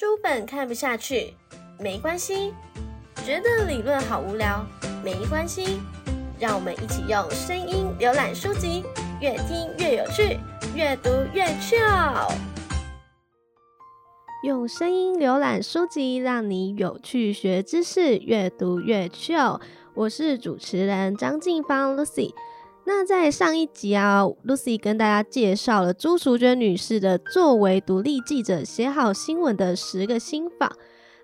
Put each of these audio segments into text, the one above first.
书本看不下去，没关系；觉得理论好无聊，没关系。让我们一起用声音浏览书籍，越听越有趣，越读越 chill。用声音浏览书籍，让你有趣学知识，越读越 chill。我是主持人张静芳 Lucy。那在上一集啊，Lucy 跟大家介绍了朱淑娟女士的作为独立记者写好新闻的十个心法。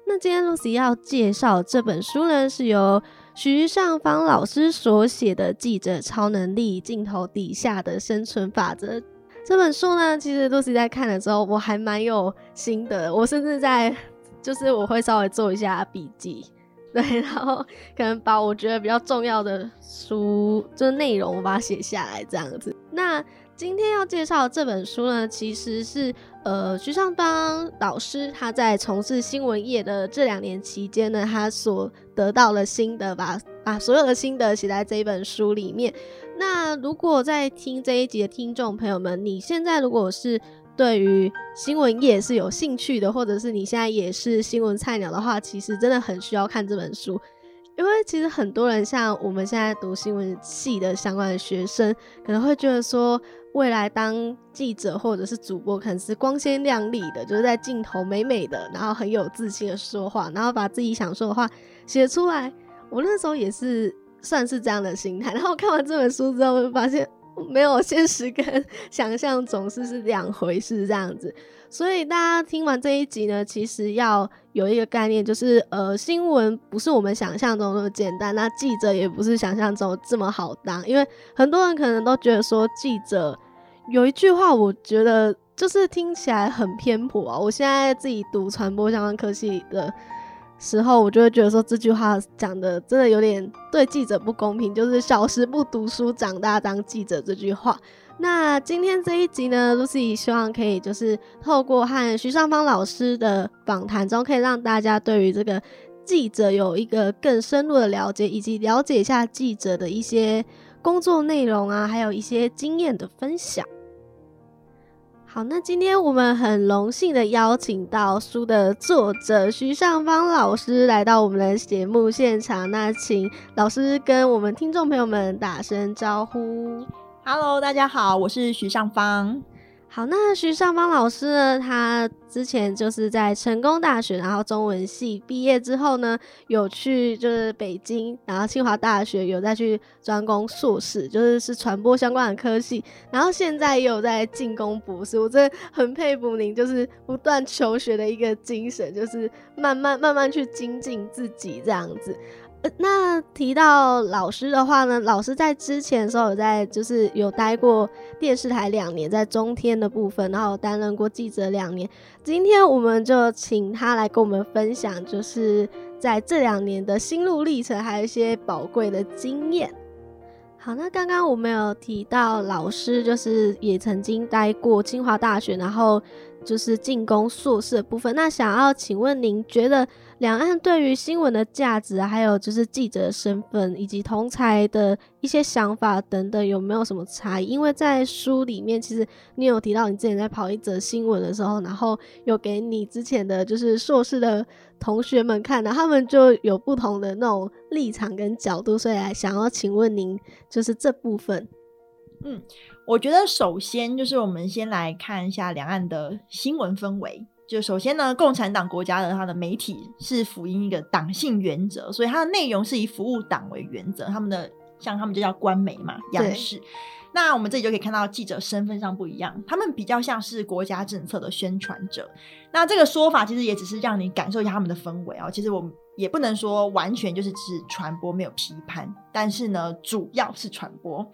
那今天 Lucy 要介绍这本书呢，是由徐尚芳老师所写的《记者超能力：镜头底下的生存法则》。这本书呢，其实 Lucy 在看了之后，我还蛮有心得，我甚至在就是我会稍微做一下笔记。对，然后可能把我觉得比较重要的书，就是内容，我把它写下来这样子。那今天要介绍这本书呢，其实是呃徐尚邦老师他在从事新闻业的这两年期间呢，他所得到的心得，把把所有的心得写在这一本书里面。那如果在听这一集的听众朋友们，你现在如果是对于新闻业是有兴趣的，或者是你现在也是新闻菜鸟的话，其实真的很需要看这本书，因为其实很多人像我们现在读新闻系的相关的学生，可能会觉得说，未来当记者或者是主播，可能是光鲜亮丽的，就是在镜头美美的，然后很有自信的说话，然后把自己想说的话写出来。我那时候也是算是这样的心态，然后看完这本书之后，就发现。没有现实跟 想象总是是两回事这样子，所以大家听完这一集呢，其实要有一个概念，就是呃，新闻不是我们想象中那么简单，那记者也不是想象中这么好当，因为很多人可能都觉得说记者有一句话，我觉得就是听起来很偏颇啊。我现在自己读传播相关科系的。时候，我就会觉得说这句话讲的真的有点对记者不公平，就是小时不读书，长大当记者这句话。那今天这一集呢，Lucy 希望可以就是透过和徐尚芳老师的访谈中，可以让大家对于这个记者有一个更深入的了解，以及了解一下记者的一些工作内容啊，还有一些经验的分享。好，那今天我们很荣幸的邀请到书的作者徐尚芳老师来到我们的节目现场。那请老师跟我们听众朋友们打声招呼。Hello，大家好，我是徐尚芳。好，那徐尚芳老师呢？他之前就是在成功大学，然后中文系毕业之后呢，有去就是北京，然后清华大学有再去专攻硕士，就是是传播相关的科系，然后现在也有在进攻博士。我真的很佩服您，就是不断求学的一个精神，就是慢慢慢慢去精进自己这样子。那提到老师的话呢，老师在之前的时候有在就是有待过电视台两年，在中天的部分，然后担任过记者两年。今天我们就请他来跟我们分享，就是在这两年的心路历程，还有一些宝贵的经验。好，那刚刚我们有提到老师就是也曾经待过清华大学，然后就是进攻硕士的部分。那想要请问您觉得？两岸对于新闻的价值，还有就是记者的身份，以及同才的一些想法等等，有没有什么差异？因为在书里面，其实你有提到你之前在跑一则新闻的时候，然后有给你之前的就是硕士的同学们看的，他们就有不同的那种立场跟角度，所以想要请问您，就是这部分。嗯，我觉得首先就是我们先来看一下两岸的新闻氛围。就首先呢，共产党国家的它的媒体是辅音一个党性原则，所以它的内容是以服务党为原则。他们的像他们就叫官媒嘛，央视。那我们这里就可以看到记者身份上不一样，他们比较像是国家政策的宣传者。那这个说法其实也只是让你感受一下他们的氛围啊。其实我们也不能说完全就是只传播没有批判，但是呢，主要是传播。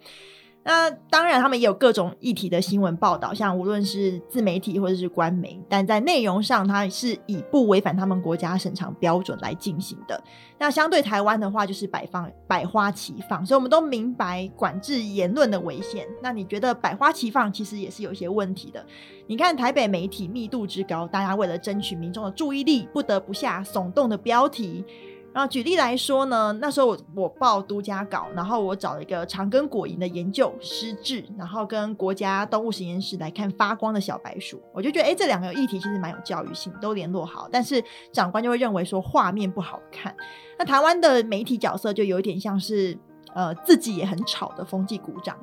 那当然，他们也有各种议题的新闻报道，像无论是自媒体或者是官媒，但在内容上，它是以不违反他们国家审查标准来进行的。那相对台湾的话，就是百放百花齐放，所以我们都明白管制言论的危险。那你觉得百花齐放其实也是有一些问题的？你看台北媒体密度之高，大家为了争取民众的注意力，不得不下耸动的标题。然后举例来说呢，那时候我我报独家稿，然后我找了一个长根果蝇的研究师志，然后跟国家动物实验室来看发光的小白鼠，我就觉得哎，这两个议题其实蛮有教育性，都联络好。但是长官就会认为说画面不好看。那台湾的媒体角色就有一点像是呃自己也很吵的风纪股长，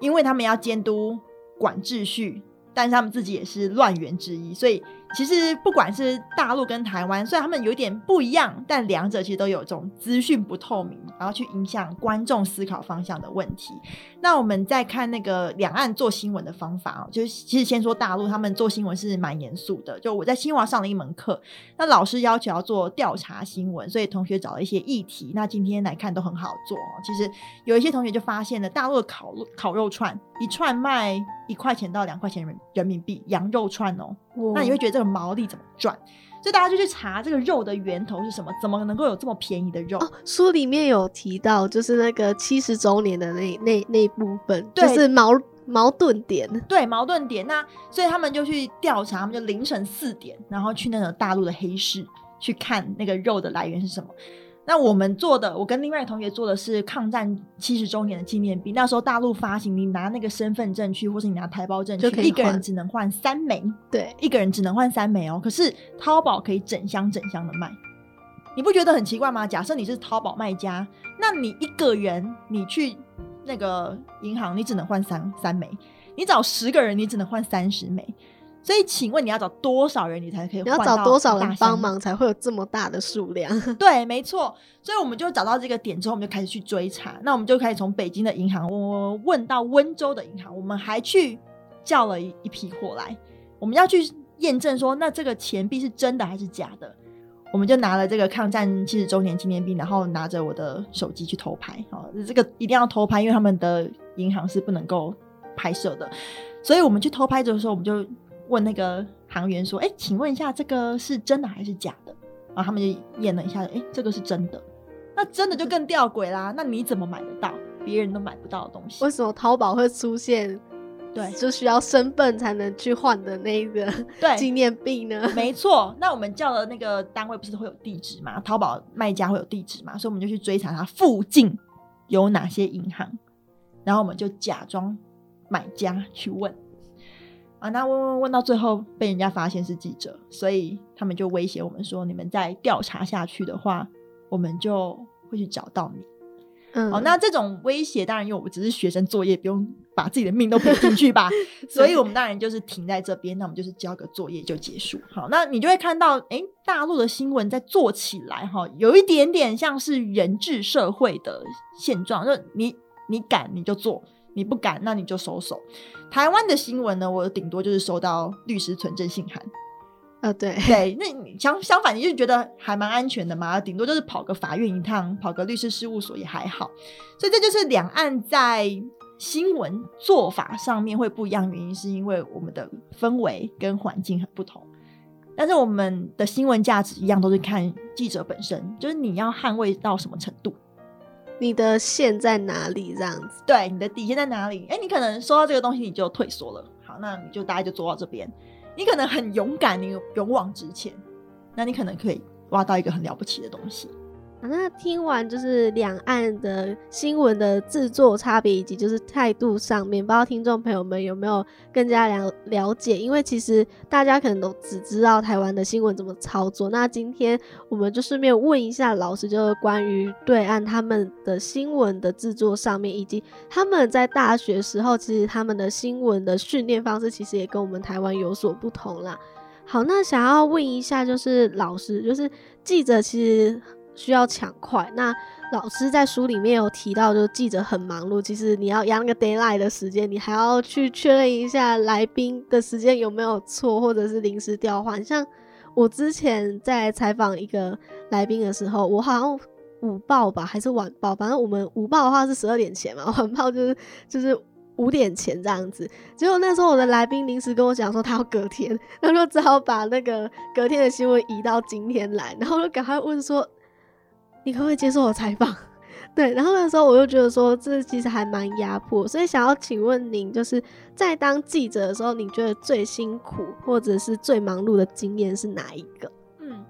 因为他们要监督管秩序，但是他们自己也是乱源之一，所以。其实不管是大陆跟台湾，虽然他们有点不一样，但两者其实都有这种资讯不透明，然后去影响观众思考方向的问题。那我们再看那个两岸做新闻的方法哦，就是其实先说大陆，他们做新闻是蛮严肃的。就我在清华上了一门课，那老师要求要做调查新闻，所以同学找了一些议题。那今天来看都很好做。其实有一些同学就发现了，大陆的烤烤肉串一串卖一块钱到两块钱人人民币，羊肉串哦。那你会觉得这个毛利怎么赚？所以大家就去查这个肉的源头是什么，怎么能够有这么便宜的肉？书里面有提到，就是那个七十周年的那那那部分，就是矛矛盾点。对，矛盾点。那所以他们就去调查，他们就凌晨四点，然后去那个大陆的黑市去看那个肉的来源是什么。那我们做的，我跟另外同学做的是抗战七十周年的纪念币。那时候大陆发行，你拿那个身份证去，或是你拿台胞证去，一个人只能换三枚。对，一个人只能换三枚哦。可是淘宝可以整箱整箱的卖，你不觉得很奇怪吗？假设你是淘宝卖家，那你一个人你去那个银行，你只能换三三枚；你找十个人，你只能换三十枚。所以，请问你要找多少人，你才可以？你要找多少人帮忙，才会有这么大的数量？对，没错。所以，我们就找到这个点之后，我们就开始去追查。那我们就开始从北京的银行问问到温州的银行，我们还去叫了一一批货来，我们要去验证说，那这个钱币是真的还是假的？我们就拿了这个抗战七十周年纪念币，然后拿着我的手机去偷拍。哦，这个一定要偷拍，因为他们的银行是不能够拍摄的。所以我们去偷拍的时候，我们就。问那个行员说：“哎，请问一下，这个是真的还是假的？”然后他们就验了一下，哎，这个是真的。那真的就更吊诡啦。那你怎么买得到别人都买不到的东西？为什么淘宝会出现？对，就需要身份才能去换的那个 纪念币呢？没错。那我们叫的那个单位不是会有地址吗？淘宝卖家会有地址嘛？所以我们就去追查他附近有哪些银行，然后我们就假装买家去问。啊，那问问问到最后被人家发现是记者，所以他们就威胁我们说：“你们再调查下去的话，我们就会去找到你。”嗯，好，那这种威胁当然因为我们只是学生作业，不用把自己的命都赔进去吧，所以我们当然就是停在这边，那我们就是交个作业就结束。好，那你就会看到，哎，大陆的新闻在做起来，哈，有一点点像是人治社会的现状，就你你敢你就做。你不敢，那你就收手。台湾的新闻呢，我顶多就是收到律师存证信函。啊，对对，那相相反，你就觉得还蛮安全的嘛，顶多就是跑个法院一趟，跑个律师事务所也还好。所以这就是两岸在新闻做法上面会不一样，原因是因为我们的氛围跟环境很不同。但是我们的新闻价值一样，都是看记者本身，就是你要捍卫到什么程度。你的线在哪里？这样子，对，你的底线在哪里？哎，你可能收到这个东西，你就退缩了。好，那你就大概就做到这边。你可能很勇敢，你勇往直前，那你可能可以挖到一个很了不起的东西。那听完就是两岸的新闻的制作差别，以及就是态度上面，不知道听众朋友们有没有更加了了解？因为其实大家可能都只知道台湾的新闻怎么操作。那今天我们就顺便问一下老师，就是关于对岸他们的新闻的制作上面，以及他们在大学时候，其实他们的新闻的训练方式，其实也跟我们台湾有所不同啦。好，那想要问一下，就是老师，就是记者其实。需要抢快。那老师在书里面有提到，就是记者很忙碌，其实你要压那个 d a y l i g h t 的时间，你还要去确认一下来宾的时间有没有错，或者是临时调换。像我之前在采访一个来宾的时候，我好像午报吧，还是晚报，反正我们午报的话是十二点前嘛，晚报就是就是五点前这样子。结果那时候我的来宾临时跟我讲说他要隔天，他说只好把那个隔天的新闻移到今天来，然后就赶快问说。你可不可以接受我采访？对，然后那时候我就觉得说，这其实还蛮压迫，所以想要请问您，就是在当记者的时候，你觉得最辛苦或者是最忙碌的经验是哪一个？嗯，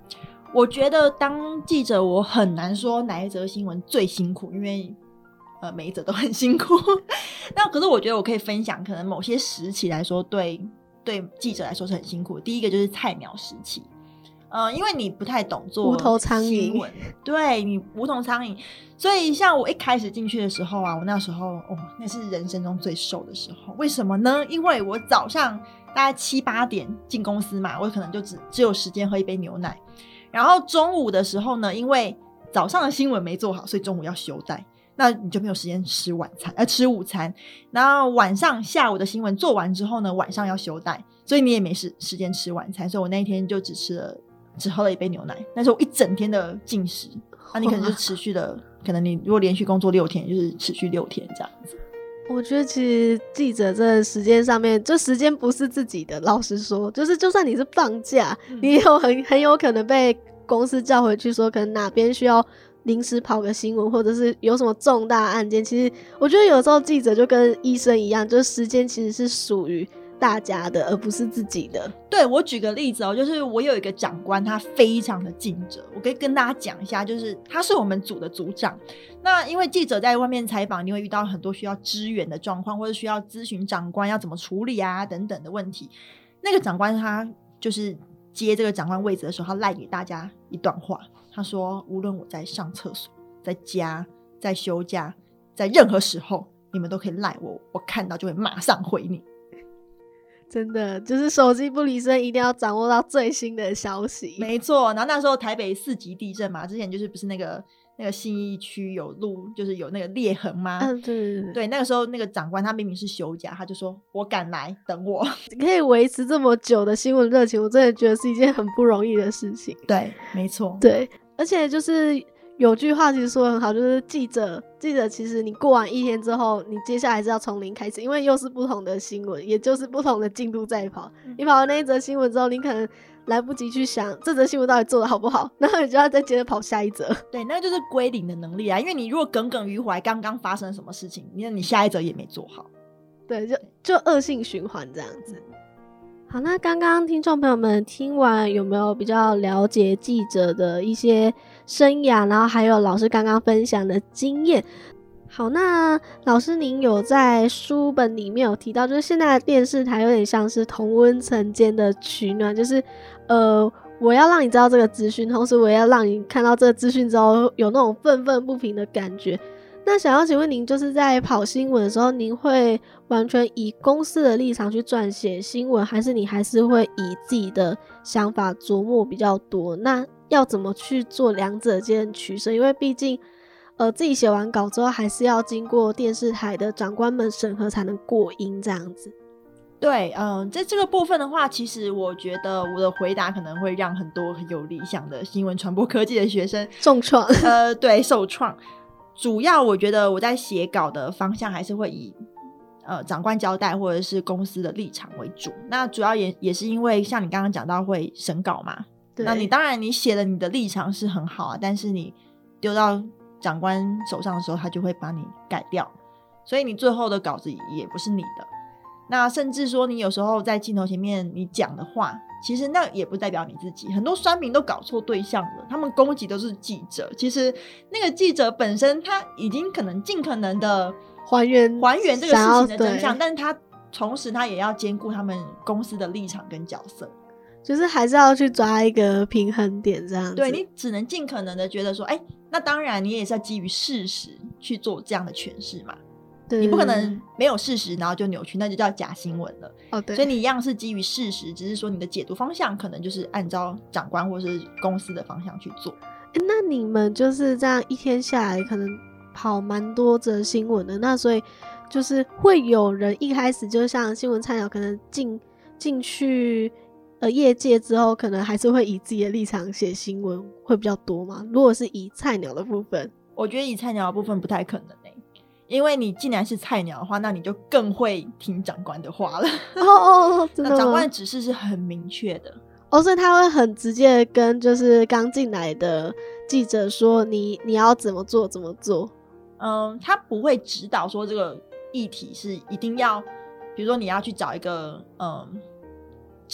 我觉得当记者，我很难说哪一则新闻最辛苦，因为呃每一则都很辛苦。那可是我觉得我可以分享，可能某些时期来说，对对记者来说是很辛苦。第一个就是菜鸟时期，呃，因为你不太懂做无头苍蝇，对你无头苍蝇，所以像我一开始进去的时候啊，我那时候哦，那是人生中最瘦的时候。为什么呢？因为我早上大概七八点进公司嘛，我可能就只只有时间喝一杯牛奶。然后中午的时候呢，因为早上的新闻没做好，所以中午要休带，那你就没有时间吃晚餐，呃，吃午餐。然后晚上下午的新闻做完之后呢，晚上要休带，所以你也没时时间吃晚餐。所以我那一天就只吃了，只喝了一杯牛奶。那是我一整天的进食，那你可能就持续的，可能你如果连续工作六天，就是持续六天这样子。我觉得其实记者这时间上面，就时间不是自己的。老实说，就是就算你是放假，你有很很有可能被公司叫回去，说可能哪边需要临时跑个新闻，或者是有什么重大案件。其实我觉得有时候记者就跟医生一样，就是时间其实是属于。大家的，而不是自己的。对我举个例子哦，就是我有一个长官，他非常的尽责。我可以跟大家讲一下，就是他是我们组的组长。那因为记者在外面采访，你会遇到很多需要支援的状况，或者需要咨询长官要怎么处理啊等等的问题。那个长官他就是接这个长官位置的时候，他赖给大家一段话，他说：“无论我在上厕所、在家、在休假，在任何时候，你们都可以赖我，我看到就会马上回你。”真的就是手机不离身，一定要掌握到最新的消息。没错，然后那时候台北四级地震嘛，之前就是不是那个那个信义区有路，就是有那个裂痕吗？嗯，对对对。那个时候那个长官他明明是休假，他就说我赶来等我，可以维持这么久的新闻热情，我真的觉得是一件很不容易的事情。对，没错，对，而且就是。有句话其实说的很好，就是记者，记者其实你过完一天之后，你接下来是要从零开始，因为又是不同的新闻，也就是不同的进度在跑。你跑完那一则新闻之后，你可能来不及去想这则新闻到底做的好不好，然后你就要再接着跑下一则。对，那就是归零的能力啊，因为你如果耿耿于怀刚刚发生什么事情，那你下一则也没做好，对，就就恶性循环这样子。好，那刚刚听众朋友们听完有没有比较了解记者的一些生涯？然后还有老师刚刚分享的经验。好，那老师您有在书本里面有提到，就是现在的电视台有点像是同温层间的取暖，就是呃，我要让你知道这个资讯，同时我要让你看到这个资讯之后有那种愤愤不平的感觉。那想要请问您，就是在跑新闻的时候，您会完全以公司的立场去撰写新闻，还是你还是会以自己的想法琢磨比较多？那要怎么去做两者间取舍？因为毕竟，呃，自己写完稿之后，还是要经过电视台的长官们审核才能过音这样子。对，嗯，在这个部分的话，其实我觉得我的回答可能会让很多很有理想的新闻传播科技的学生 重创。呃，对，受创。主要我觉得我在写稿的方向还是会以呃长官交代或者是公司的立场为主。那主要也也是因为像你刚刚讲到会审稿嘛，那你当然你写的你的立场是很好啊，但是你丢到长官手上的时候，他就会把你改掉，所以你最后的稿子也不是你的。那甚至说你有时候在镜头前面你讲的话。其实那也不代表你自己，很多酸民都搞错对象了，他们攻击都是记者。其实那个记者本身他已经可能尽可能的还原还原这个事情的真相，但是他同时他也要兼顾他们公司的立场跟角色，就是还是要去抓一个平衡点这样。对你只能尽可能的觉得说，哎，那当然你也是要基于事实去做这样的诠释嘛。对你不可能没有事实，然后就扭曲，那就叫假新闻了。哦，对。所以你一样是基于事实，只是说你的解读方向可能就是按照长官或是公司的方向去做。那你们就是这样一天下来，可能跑蛮多则新闻的。那所以就是会有人一开始就像新闻菜鸟，可能进进去呃业界之后，可能还是会以自己的立场写新闻会比较多嘛？如果是以菜鸟的部分，我觉得以菜鸟的部分不太可能。因为你既然是菜鸟的话，那你就更会听长官的话了。哦哦，那长官的指示是很明确的，哦，所以他会很直接跟就是刚进来的记者说，你你要怎么做怎么做。嗯，他不会指导说这个议题是一定要，比如说你要去找一个嗯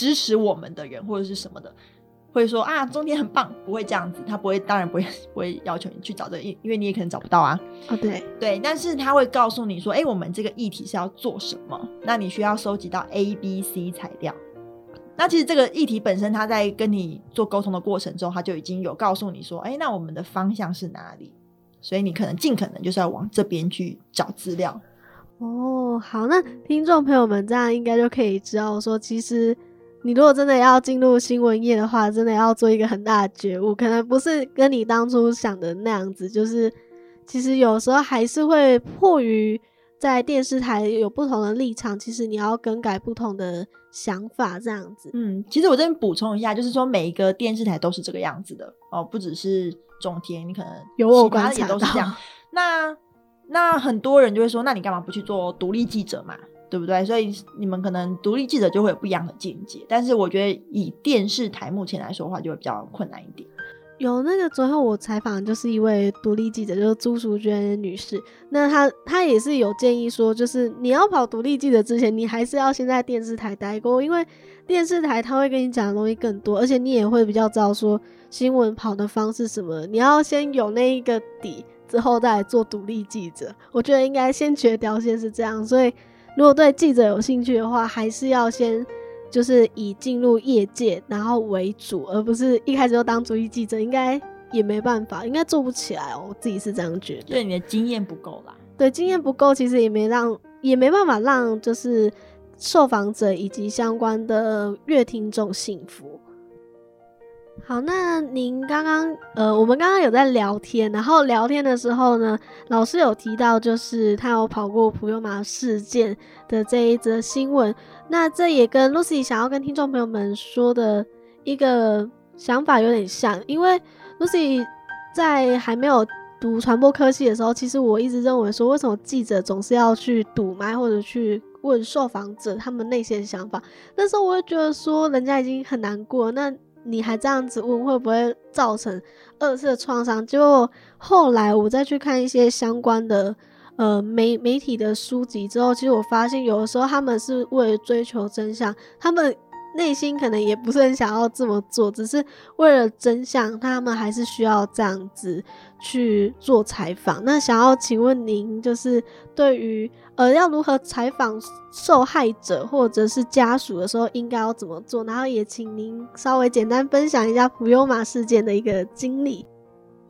支持我们的人或者是什么的。会说啊，中天很棒，不会这样子，他不会，当然不会，不会要求你去找这个，因因为你也可能找不到啊。哦，对对，但是他会告诉你说，哎，我们这个议题是要做什么？那你需要收集到 A、B、C 材料。那其实这个议题本身，他在跟你做沟通的过程中，他就已经有告诉你说，哎，那我们的方向是哪里？所以你可能尽可能就是要往这边去找资料。哦，好，那听众朋友们这样应该就可以知道说，其实。你如果真的要进入新闻业的话，真的要做一个很大的觉悟，可能不是跟你当初想的那样子。就是其实有时候还是会迫于在电视台有不同的立场，其实你要更改不同的想法这样子。嗯，其实我这边补充一下，就是说每一个电视台都是这个样子的哦，不只是中天，你可能有我观察都是这样。那那很多人就会说，那你干嘛不去做独立记者嘛？对不对？所以你们可能独立记者就会有不一样的见解，但是我觉得以电视台目前来说的话，就会比较困难一点。有那个昨天我采访就是一位独立记者，就是朱淑娟女士，那她她也是有建议说，就是你要跑独立记者之前，你还是要先在电视台待过，因为电视台他会跟你讲的东西更多，而且你也会比较知道说新闻跑的方式什么。你要先有那一个底，之后再来做独立记者。我觉得应该先决条件是这样，所以。如果对记者有兴趣的话，还是要先就是以进入业界然后为主，而不是一开始就当主义记者，应该也没办法，应该做不起来哦。我自己是这样觉得。对，你的经验不够啦。对，经验不够，其实也没让，也没办法让就是受访者以及相关的乐听众幸福。好，那您刚刚呃，我们刚刚有在聊天，然后聊天的时候呢，老师有提到，就是他有跑过普悠玛事件的这一则新闻。那这也跟 Lucy 想要跟听众朋友们说的一个想法有点像，因为 Lucy 在还没有读传播科系的时候，其实我一直认为说，为什么记者总是要去堵麦或者去问受访者他们内心的想法？那时候我会觉得说，人家已经很难过，那。你还这样子问，会不会造成二次的创伤？就后来我再去看一些相关的呃媒媒体的书籍之后，其实我发现有的时候他们是为了追求真相，他们内心可能也不是很想要这么做，只是为了真相，他们还是需要这样子去做采访。那想要请问您，就是对于。呃，要如何采访受害者或者是家属的时候，应该要怎么做？然后也请您稍微简单分享一下普悠玛事件的一个经历。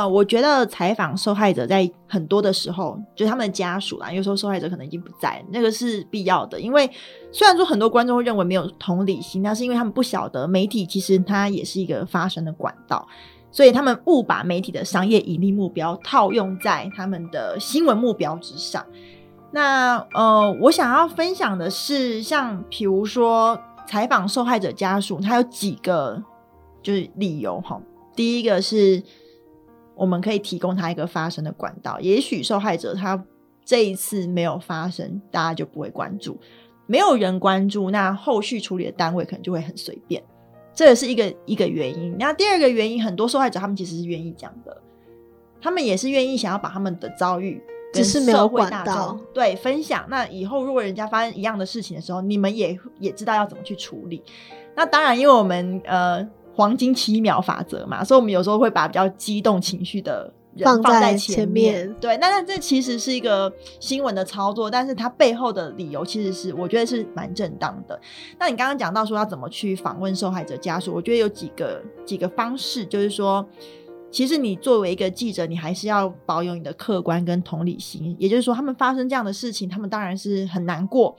呃，我觉得采访受害者在很多的时候，就他们的家属啦，有时候受害者可能已经不在，那个是必要的。因为虽然说很多观众会认为没有同理心，那是因为他们不晓得媒体其实它也是一个发声的管道，所以他们误把媒体的商业盈利目标套用在他们的新闻目标之上。那呃，我想要分享的是，像比如说采访受害者家属，他有几个就是理由哈。第一个是我们可以提供他一个发声的管道，也许受害者他这一次没有发声，大家就不会关注，没有人关注，那后续处理的单位可能就会很随便，这也是一个一个原因。那第二个原因，很多受害者他们其实是愿意讲的，他们也是愿意想要把他们的遭遇。只是没有管道对分享。那以后如果人家发生一样的事情的时候，你们也也知道要怎么去处理。那当然，因为我们呃黄金七秒法则嘛，所以我们有时候会把比较激动情绪的人放在前面。对，那那这其实是一个新闻的操作，但是它背后的理由其实是我觉得是蛮正当的。那你刚刚讲到说要怎么去访问受害者家属，我觉得有几个几个方式，就是说。其实你作为一个记者，你还是要保有你的客观跟同理心。也就是说，他们发生这样的事情，他们当然是很难过。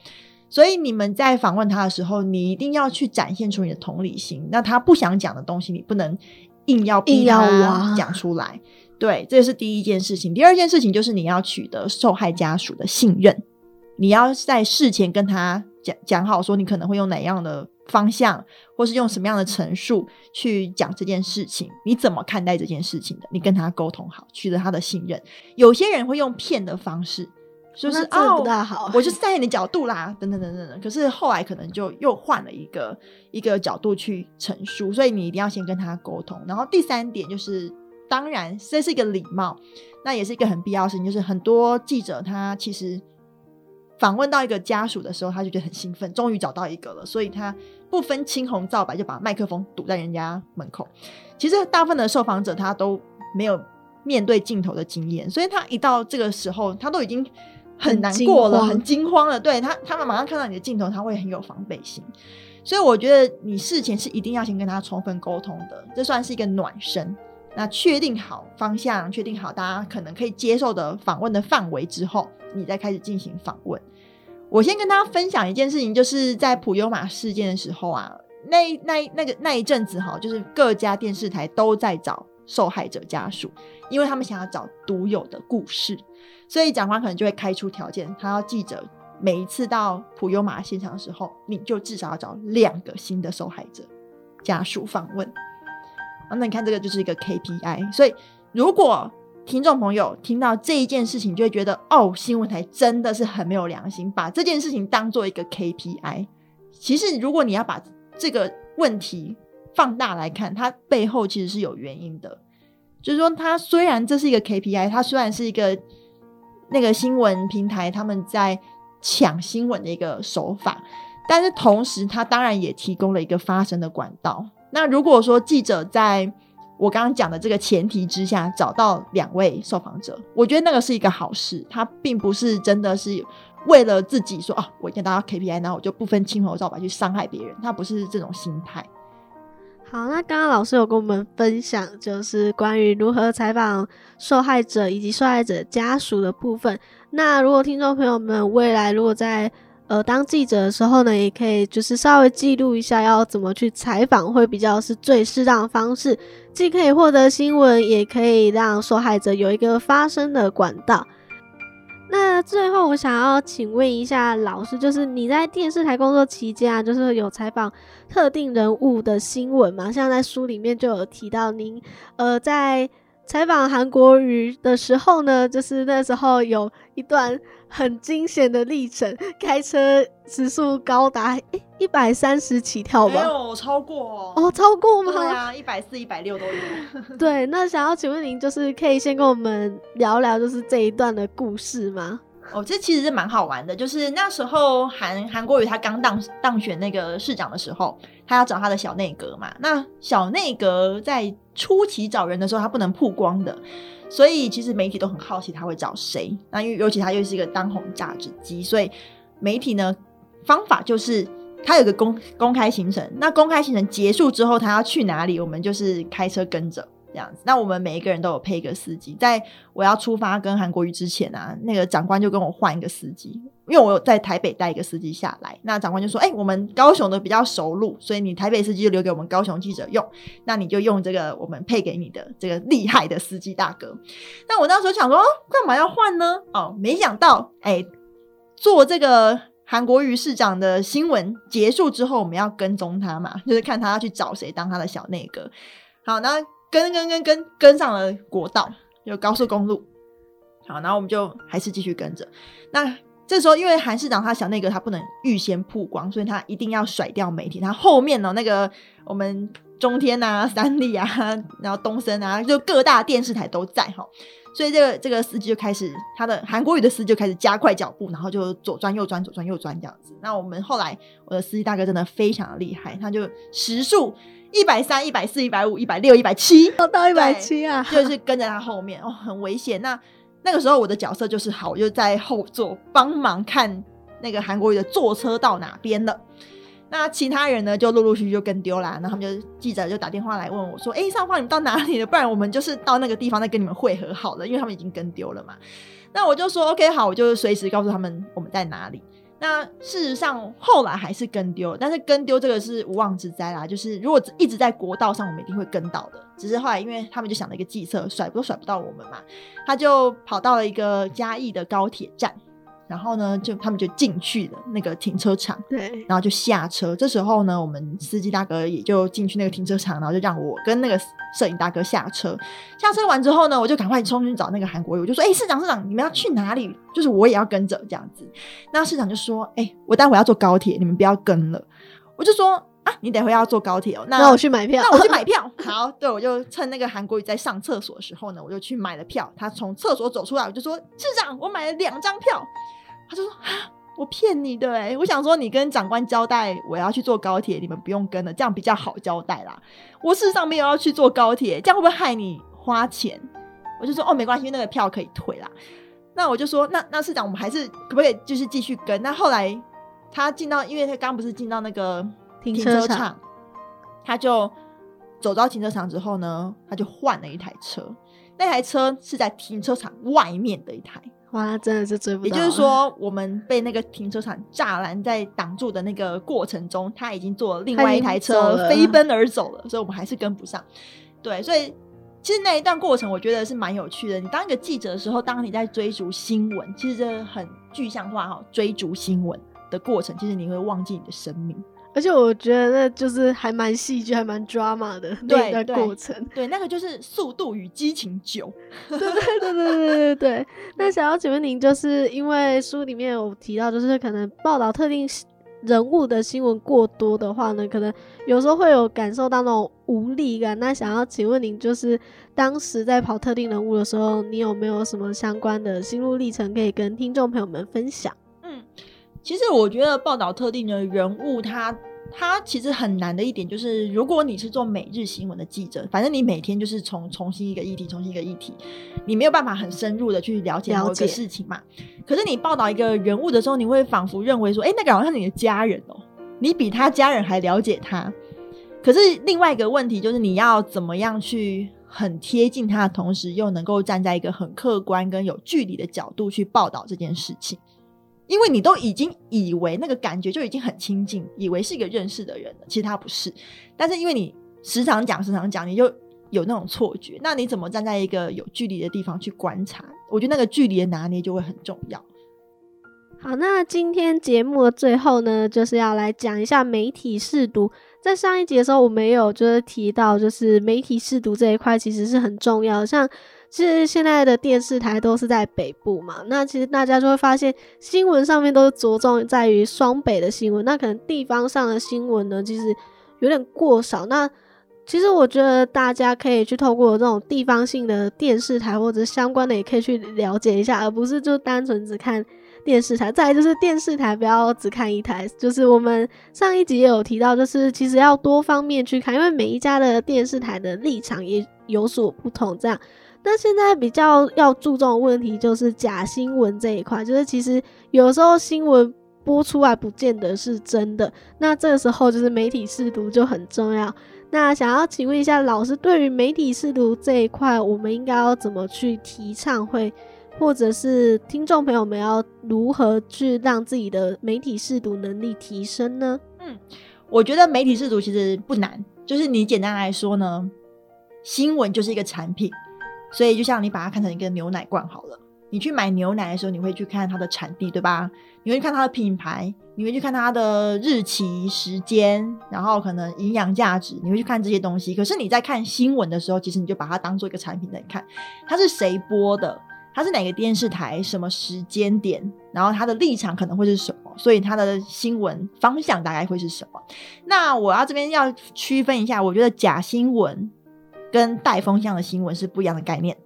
所以你们在访问他的时候，你一定要去展现出你的同理心。那他不想讲的东西，你不能硬要逼他讲出来。对，这是第一件事情。第二件事情就是你要取得受害家属的信任，你要在事前跟他讲讲好，说你可能会用哪样的。方向，或是用什么样的陈述去讲这件事情？你怎么看待这件事情的？你跟他沟通好，取得他的信任。有些人会用骗的方式，就是哦，不大好，我就是站在你的角度啦，等等等等等。可是后来可能就又换了一个一个角度去陈述，所以你一定要先跟他沟通。然后第三点就是，当然这是一个礼貌，那也是一个很必要的事情，就是很多记者他其实。访问到一个家属的时候，他就觉得很兴奋，终于找到一个了，所以他不分青红皂白就把麦克风堵在人家门口。其实大部分的受访者他都没有面对镜头的经验，所以他一到这个时候，他都已经很难过了，很惊慌了。对他，他们马上看到你的镜头，他会很有防备心。所以我觉得你事前是一定要先跟他充分沟通的，这算是一个暖身。那确定好方向，确定好大家可能可以接受的访问的范围之后，你再开始进行访问。我先跟大家分享一件事情，就是在普悠玛事件的时候啊，那那那个那一阵子哈，就是各家电视台都在找受害者家属，因为他们想要找独有的故事，所以长官可能就会开出条件，他要记者每一次到普悠玛现场的时候，你就至少要找两个新的受害者家属访问。那你看，这个就是一个 KPI。所以，如果听众朋友听到这一件事情，就会觉得哦，新闻台真的是很没有良心，把这件事情当做一个 KPI。其实，如果你要把这个问题放大来看，它背后其实是有原因的。就是说，它虽然这是一个 KPI，它虽然是一个那个新闻平台他们在抢新闻的一个手法，但是同时，它当然也提供了一个发声的管道。那如果说记者在我刚刚讲的这个前提之下找到两位受访者，我觉得那个是一个好事。他并不是真的是为了自己说啊，我一定达到 KPI，然后我就不分青红皂白去伤害别人。他不是这种心态。好，那刚刚老师有跟我们分享，就是关于如何采访受害者以及受害者家属的部分。那如果听众朋友们未来如果在呃，当记者的时候呢，也可以就是稍微记录一下要怎么去采访，会比较是最适当的方式，既可以获得新闻，也可以让受害者有一个发声的管道。那最后，我想要请问一下老师，就是你在电视台工作期间啊，就是有采访特定人物的新闻吗？像在书里面就有提到您，呃，在。采访韩国瑜的时候呢，就是那时候有一段很惊险的历程，开车时速高达一百三十起跳吧？没有超过哦，哦超过吗？对啊，一百四、一百六都有。对，那想要请问您，就是可以先跟我们聊聊，就是这一段的故事吗？哦，这其实是蛮好玩的，就是那时候韩韩国瑜他刚当当选那个市长的时候，他要找他的小内阁嘛。那小内阁在初期找人的时候，他不能曝光的，所以其实媒体都很好奇他会找谁。那因为尤其他又是一个当红榨汁机，所以媒体呢方法就是他有个公公开行程。那公开行程结束之后，他要去哪里，我们就是开车跟着。这样子，那我们每一个人都有配一个司机。在我要出发跟韩国瑜之前啊，那个长官就跟我换一个司机，因为我有在台北带一个司机下来。那长官就说：“哎，我们高雄的比较熟路，所以你台北司机就留给我们高雄记者用。那你就用这个我们配给你的这个厉害的司机大哥。”那我那时候想说，干嘛要换呢？哦，没想到，哎，做这个韩国瑜市长的新闻结束之后，我们要跟踪他嘛，就是看他要去找谁当他的小内阁。好，那。跟跟跟跟跟上了国道，有高速公路，好，然后我们就还是继续跟着。那这时候，因为韩市长他想那个他不能预先曝光，所以他一定要甩掉媒体。他后面呢，那个我们中天啊、三立啊，然后东森啊，就各大电视台都在哈。所以这个这个司机就开始他的韩国语的司机就开始加快脚步，然后就左转右转左转右转这样子。那我们后来我的司机大哥真的非常的厉害，他就时速。一百三、一百四、一百五、一百六、一百七，到一百七啊！就是跟在他后面哦，很危险。那那个时候我的角色就是好，我就在后座帮忙看那个韩国瑜的坐车到哪边了。那其他人呢，就陆陆续续就跟丢啦。然后他们就记者就打电话来问我说：“哎，上方你们到哪里了？不然我们就是到那个地方再跟你们会合好了，因为他们已经跟丢了嘛。”那我就说：“OK，好，我就随时告诉他们我们在哪里。”那事实上后来还是跟丢，但是跟丢这个是无妄之灾啦。就是如果一直在国道上，我们一定会跟到的。只是后来因为他们就想了一个计策，甩不甩不到我们嘛，他就跑到了一个嘉义的高铁站。然后呢，就他们就进去了那个停车场，对，然后就下车。这时候呢，我们司机大哥也就进去那个停车场，然后就让我跟那个摄影大哥下车。下车完之后呢，我就赶快冲去找那个韩国友，我就说：“哎，市长，市长，你们要去哪里？就是我也要跟着这样子。”那市长就说：“哎，我待会要坐高铁，你们不要跟了。”我就说：“啊，你等会要坐高铁哦，那我去买票，那我去买票。好，对，我就趁那个韩国瑜在上厕所的时候呢，我就去买了票。他从厕所走出来，我就说：市长，我买了两张票。”他就说啊，我骗你的哎、我想说你跟长官交代我要去坐高铁，你们不用跟了，这样比较好交代啦。我事实上没有要去坐高铁，这样会不会害你花钱？我就说哦，没关系，那个票可以退啦。那我就说，那那市长，我们还是可不可以就是继续跟？那后来他进到，因为他刚不是进到那个停停车场车场，他就走到停车场之后呢，他就换了一台车。那台车是在停车场外面的一台，哇，真的是追不到。也就是，说，我们被那个停车场栅栏在挡住的那个过程中，他已经坐了另外一台车飞奔而走了，所以我们还是跟不上。对，所以其实那一段过程，我觉得是蛮有趣的。你当一个记者的时候，当你在追逐新闻，其实这很具象化哈，追逐新闻的过程，其实你会忘记你的生命。而且我觉得那就是还蛮戏剧，还蛮 drama 的那一段对对过程。对，那个就是《速度与激情九》。对对对对对对对。那想要请问您，就是因为书里面有提到，就是可能报道特定人物的新闻过多的话呢，可能有时候会有感受到那种无力感。那想要请问您，就是当时在跑特定人物的时候，你有没有什么相关的心路历程可以跟听众朋友们分享？嗯，其实我觉得报道特定的人物他，他其实很难的一点就是，如果你是做每日新闻的记者，反正你每天就是重重新一个议题，重新一个议题，你没有办法很深入的去了解某个事情嘛。可是你报道一个人物的时候，你会仿佛认为说，哎、那个好像是你的家人哦、你比他家人还了解他。可是另外一个问题就是，你要怎么样去很贴近他的同时，又能够站在一个很客观跟有距离的角度去报道这件事情。因为你都已经以为那个感觉就已经很亲近，以为是一个认识的人了，其实他不是。但是因为你时常讲、时常讲，你就有那种错觉。那你怎么站在一个有距离的地方去观察？我觉得那个距离的拿捏就会很重要。好，那今天节目的最后呢，就是要来讲一下媒体试读。在上一集的时候，我们也有就是提到，就是媒体试读这一块其实是很重要。像其实现在的电视台都是在北部嘛，那其实大家就会发现新闻上面都是着重在于双北的新闻，那可能地方上的新闻呢，其实有点过少。那其实我觉得大家可以去透过这种地方性的电视台或者相关的，也可以去了解一下，而不是就单纯只看电视台。再来就是电视台不要只看一台，就是我们上一集也有提到，就是其实要多方面去看，因为每一家的电视台的立场也有所不同。这样，那现在比较要注重的问题就是假新闻这一块，就是其实有时候新闻。播出来不见得是真的，那这个时候就是媒体试读就很重要。那想要请问一下老师，对于媒体试读这一块，我们应该要怎么去提倡会，或者是听众朋友们要如何去让自己的媒体试读能力提升呢？嗯我觉得媒体试读其实不难，就是你简单来说呢，新闻就是一个产品，所以就像你把它看成一个牛奶罐好了。你去买牛奶的时候，你会去看它的产地，对吧？你会去看它的品牌，你会去看它的日期、时间，然后可能营养价值，你会去看这些东西。可是你在看新闻的时候，其实你就把它当做一个产品在看，它是谁播的，它是哪个电视台，什么时间点，然后它的立场可能会是什么，所以它的新闻方向大概会是什么。那我要这边要区分一下，我觉得假新闻跟带风向的新闻是不一样的概念。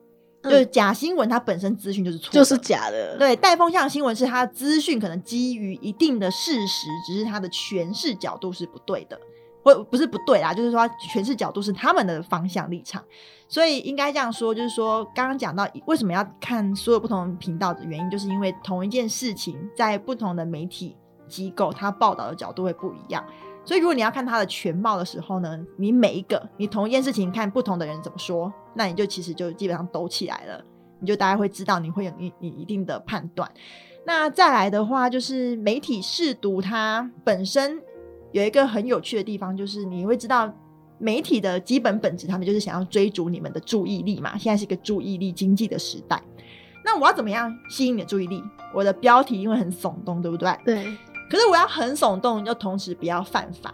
嗯。就是假新闻，它本身资讯就是错的，就是假的，对，带风向新闻是它资讯可能基于一定的事实，只是它的诠释角度是不对的，或不是不对啦，就是说它诠释角度是他们的方向立场，所以应该这样说，就是说刚刚讲到为什么要看所有不同频道的原因，就是因为同一件事情在不同的媒体机构，它报道的角度会不一样。所以，如果你要看它的全貌的时候呢，你每一个你同一件事情看不同的人怎么说，那你就其实就基本上抖起来了，你就大概会知道你会有你你一定的判断。那再来的话，就是媒体试读它本身有一个很有趣的地方，就是你会知道媒体的基本本质，他们就是想要追逐你们的注意力嘛。现在是一个注意力经济的时代，那我要怎么样吸引你的注意力？我的标题因为很耸动，对不对？对，可是我要很耸动，又同时不要犯法。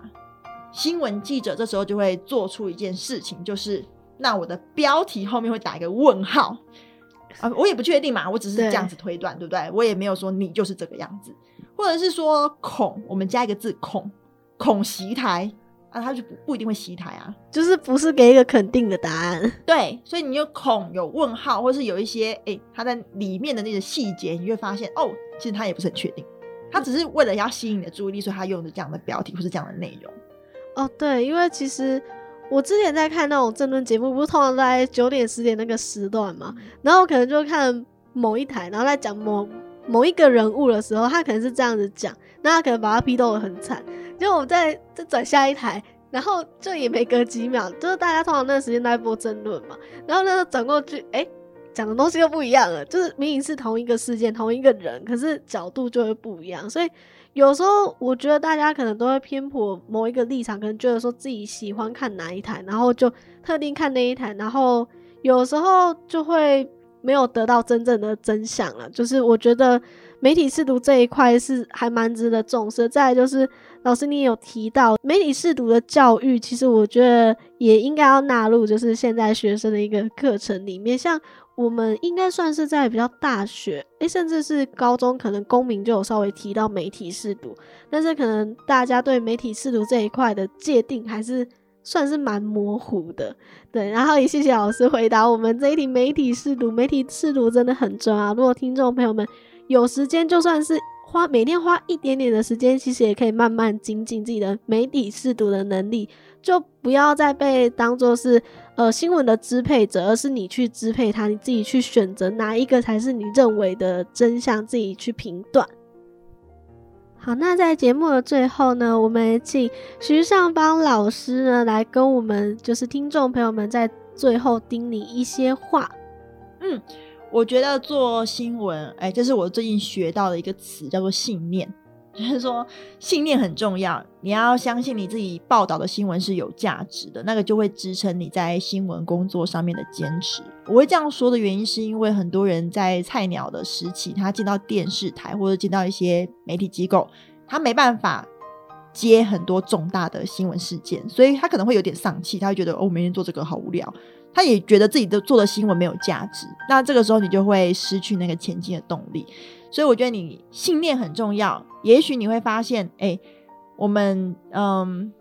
新闻记者这时候就会做出一件事情，就是那我的标题后面会打一个问号啊，我也不确定嘛，我只是这样子推断，对不对？我也没有说你就是这个样子，或者是说恐，我们加一个字恐，恐袭台啊，他就不不一定会袭台啊，就是不是给一个肯定的答案，对，所以你有恐有问号，或是有一些诶，他在里面的那个细节，你会发现哦，其实他也不是很确定。他只是为了要吸引你的注意力，所以他用的这样的标题或是这样的内容。哦，对，因为其实我之前在看那种政论节目，不是通常在九点十点那个时段嘛，然后我可能就看某一台，然后在讲某某一个人物的时候，他可能是这样子讲，那他可能把他批斗的很惨，结果我再再转下一台。然后就也没隔几秒，就是大家通常那个时间在播争论嘛，然后那时候转过去，哎，讲的东西又不一样了，就是明明是同一个事件、同一个人，可是角度就会不一样。所以有时候我觉得大家可能都会偏颇某一个立场，可能觉得说自己喜欢看哪一台，然后就特定看那一台，然后有时候就会没有得到真正的真相了。就是我觉得媒体试读这一块是还蛮值得重视。再就是。老师，你也有提到媒体试读的教育，其实我觉得也应该要纳入，就是现在学生的一个课程里面。像我们应该算是在比较大学，诶，甚至是高中，可能公民就有稍微提到媒体试读，但是可能大家对媒体试读这一块的界定还是算是蛮模糊的。对，然后也谢谢老师回答我们这一题，媒体试读，媒体试读真的很重要。如果听众朋友们有时间，就算是。花每天花一点点的时间，其实也可以慢慢精进自己的媒体试读的能力，就不要再被当做是呃新闻的支配者，而是你去支配它，你自己去选择哪一个才是你认为的真相，自己去评断。好，那在节目的最后呢，我们请徐尚邦老师呢来跟我们就是听众朋友们在最后叮咛一些话。嗯。我觉得做新闻，哎，这是我最近学到的一个词，叫做信念。就是说，信念很重要，你要相信你自己报道的新闻是有价值的，那个就会支撑你在新闻工作上面的坚持。我会这样说的原因，是因为很多人在菜鸟的时期，他进到电视台或者进到一些媒体机构，他没办法接很多重大的新闻事件，所以他可能会有点丧气，他会觉得哦，我每天做这个好无聊。他也觉得自己的做的新闻没有价值，那这个时候你就会失去那个前进的动力。所以我觉得你信念很重要。也许你会发现，哎，我们嗯，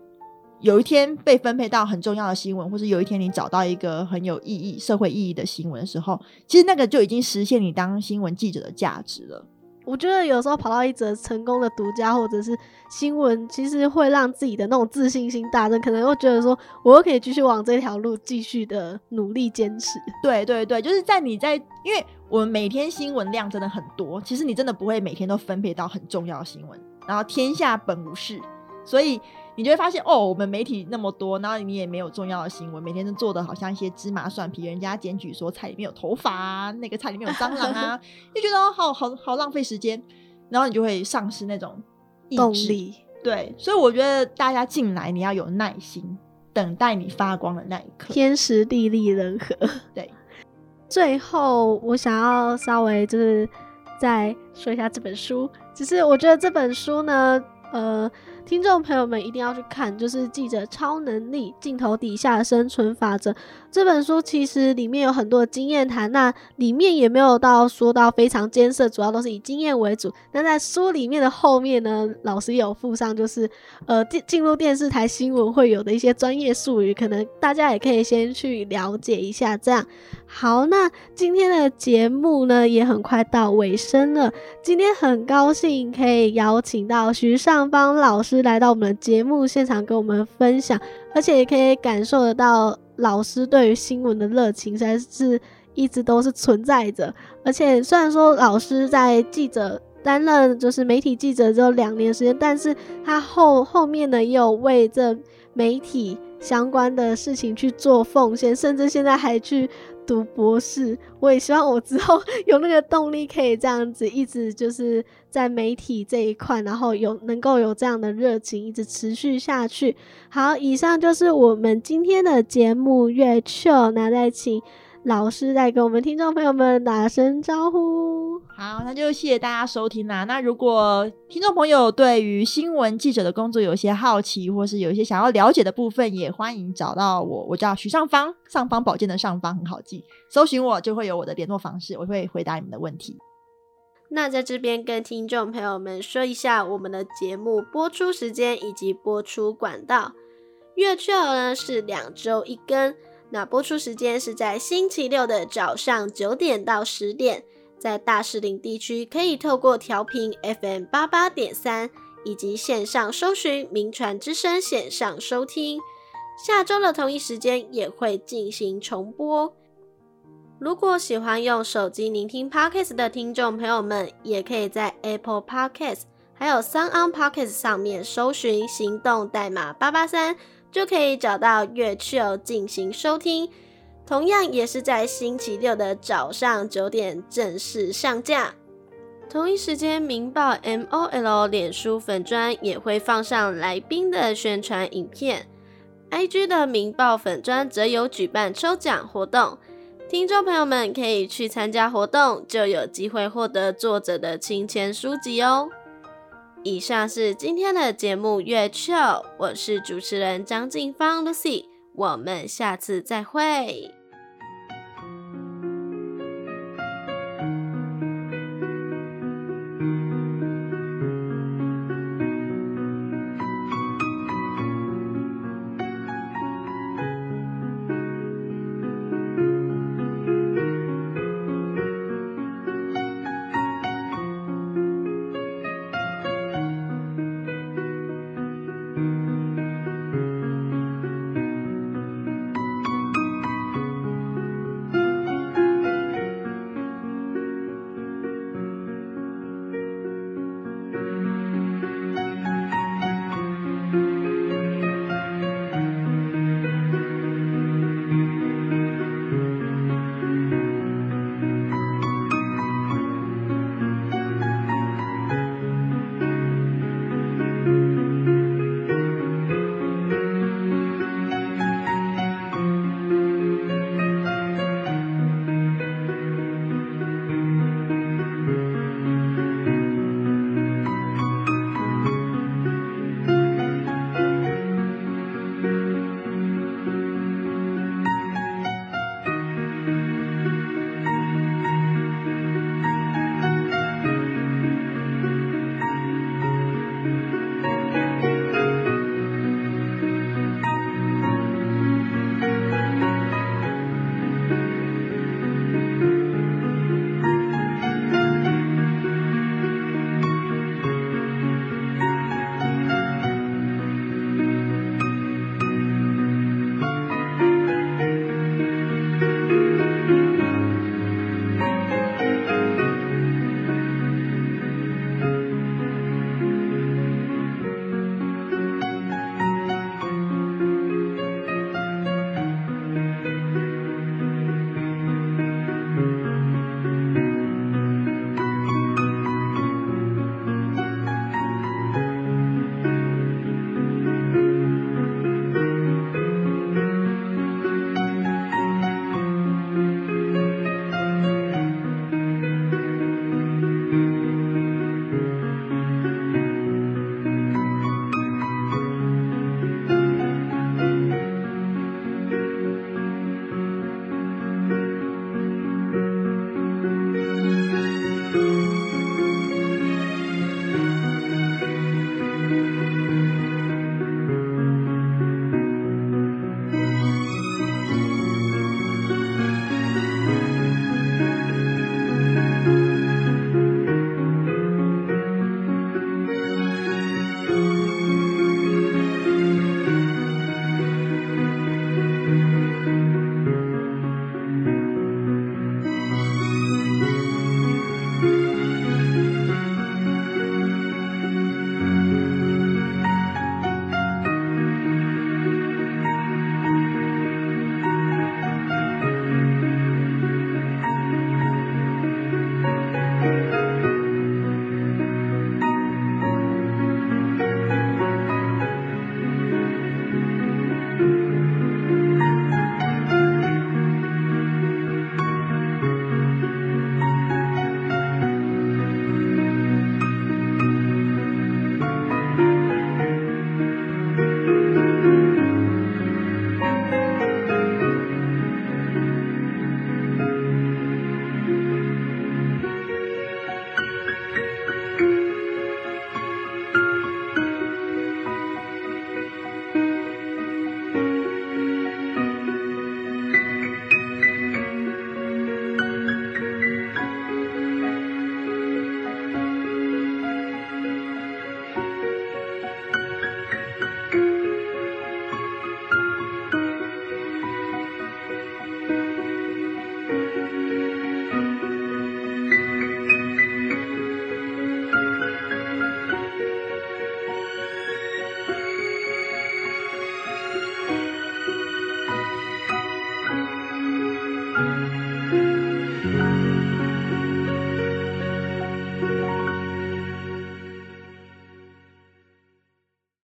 有一天被分配到很重要的新闻，或是有一天你找到一个很有意义、社会意义的新闻的时候，其实那个就已经实现你当新闻记者的价值了。我觉得有时候跑到一则成功的独家或者是新闻，其实会让自己的那种自信心大增，可能会觉得说，我又可以继续往这条路继续的努力坚持。对对对，就是在你在，因为我们每天新闻量真的很多，其实你真的不会每天都分配到很重要的新闻，然后天下本无事，所以。你就会发现哦，我们媒体那么多，然后你也没有重要的新闻，每天都做的好像一些芝麻蒜皮，人家检举说菜里面有头发啊，那个菜里面有蟑螂啊，就觉得好好好浪费时间，然后你就会丧失那种动力。对，所以我觉得大家进来你要有耐心，等待你发光的那一刻。天时地利人和。对，最后我想要稍微就是再说一下这本书，只是我觉得这本书呢，呃。听众朋友们一定要去看，就是《记者超能力：镜头底下的生存法则》这本书。其实里面有很多经验谈，那里面也没有到说到非常艰涩，主要都是以经验为主。那在书里面的后面呢，老师有附上，就是呃进进入电视台新闻会有的一些专业术语，可能大家也可以先去了解一下。这样好，那今天的节目呢也很快到尾声了。今天很高兴可以邀请到徐尚芳老师。来到我们的节目现场跟我们分享，而且也可以感受得到老师对于新闻的热情，实在是一直都是存在着。而且虽然说老师在记者担任就是媒体记者只有两年时间，但是他后后面呢也有为这媒体相关的事情去做奉献，甚至现在还去。读博士，我也希望我之后 有那个动力，可以这样子一直就是在媒体这一块，然后有能够有这样的热情，一直持续下去。好，以上就是我们今天的节目，月秋，那再请。老师在跟我们听众朋友们打声招呼。好，那就谢谢大家收听啦。那如果听众朋友对于新闻记者的工作有些好奇，或是有一些想要了解的部分，也欢迎找到我。我叫徐尚方，尚方宝剑的尚方很好记，搜寻我就会有我的联络方式，我会回答你们的问题。那在这边跟听众朋友们说一下我们的节目播出时间以及播出管道。月球呢是两周一更。那播出时间是在星期六的早上九点到十点，在大士林地区可以透过调频 FM 八八点三，以及线上搜寻“名传之声”线上收听。下周的同一时间也会进行重播。如果喜欢用手机聆听 Podcast 的听众朋友们，也可以在 Apple Podcast 还有 Sound On Podcast 上面搜寻“行动代码八八三”，就可以找到月 Chill 进行收听。同样也是在星期六的早上九点正式上架。同一时间，《明报 MOL》脸书粉专也会放上来宾的宣传影片。IG 的《明报》粉专则有举办抽奖活动，听众朋友们可以去参加活动，就有机会获得作者的亲签书籍哦。以上是今天的节目月球，我是主持人张静芳 Lucy，我们下次再会。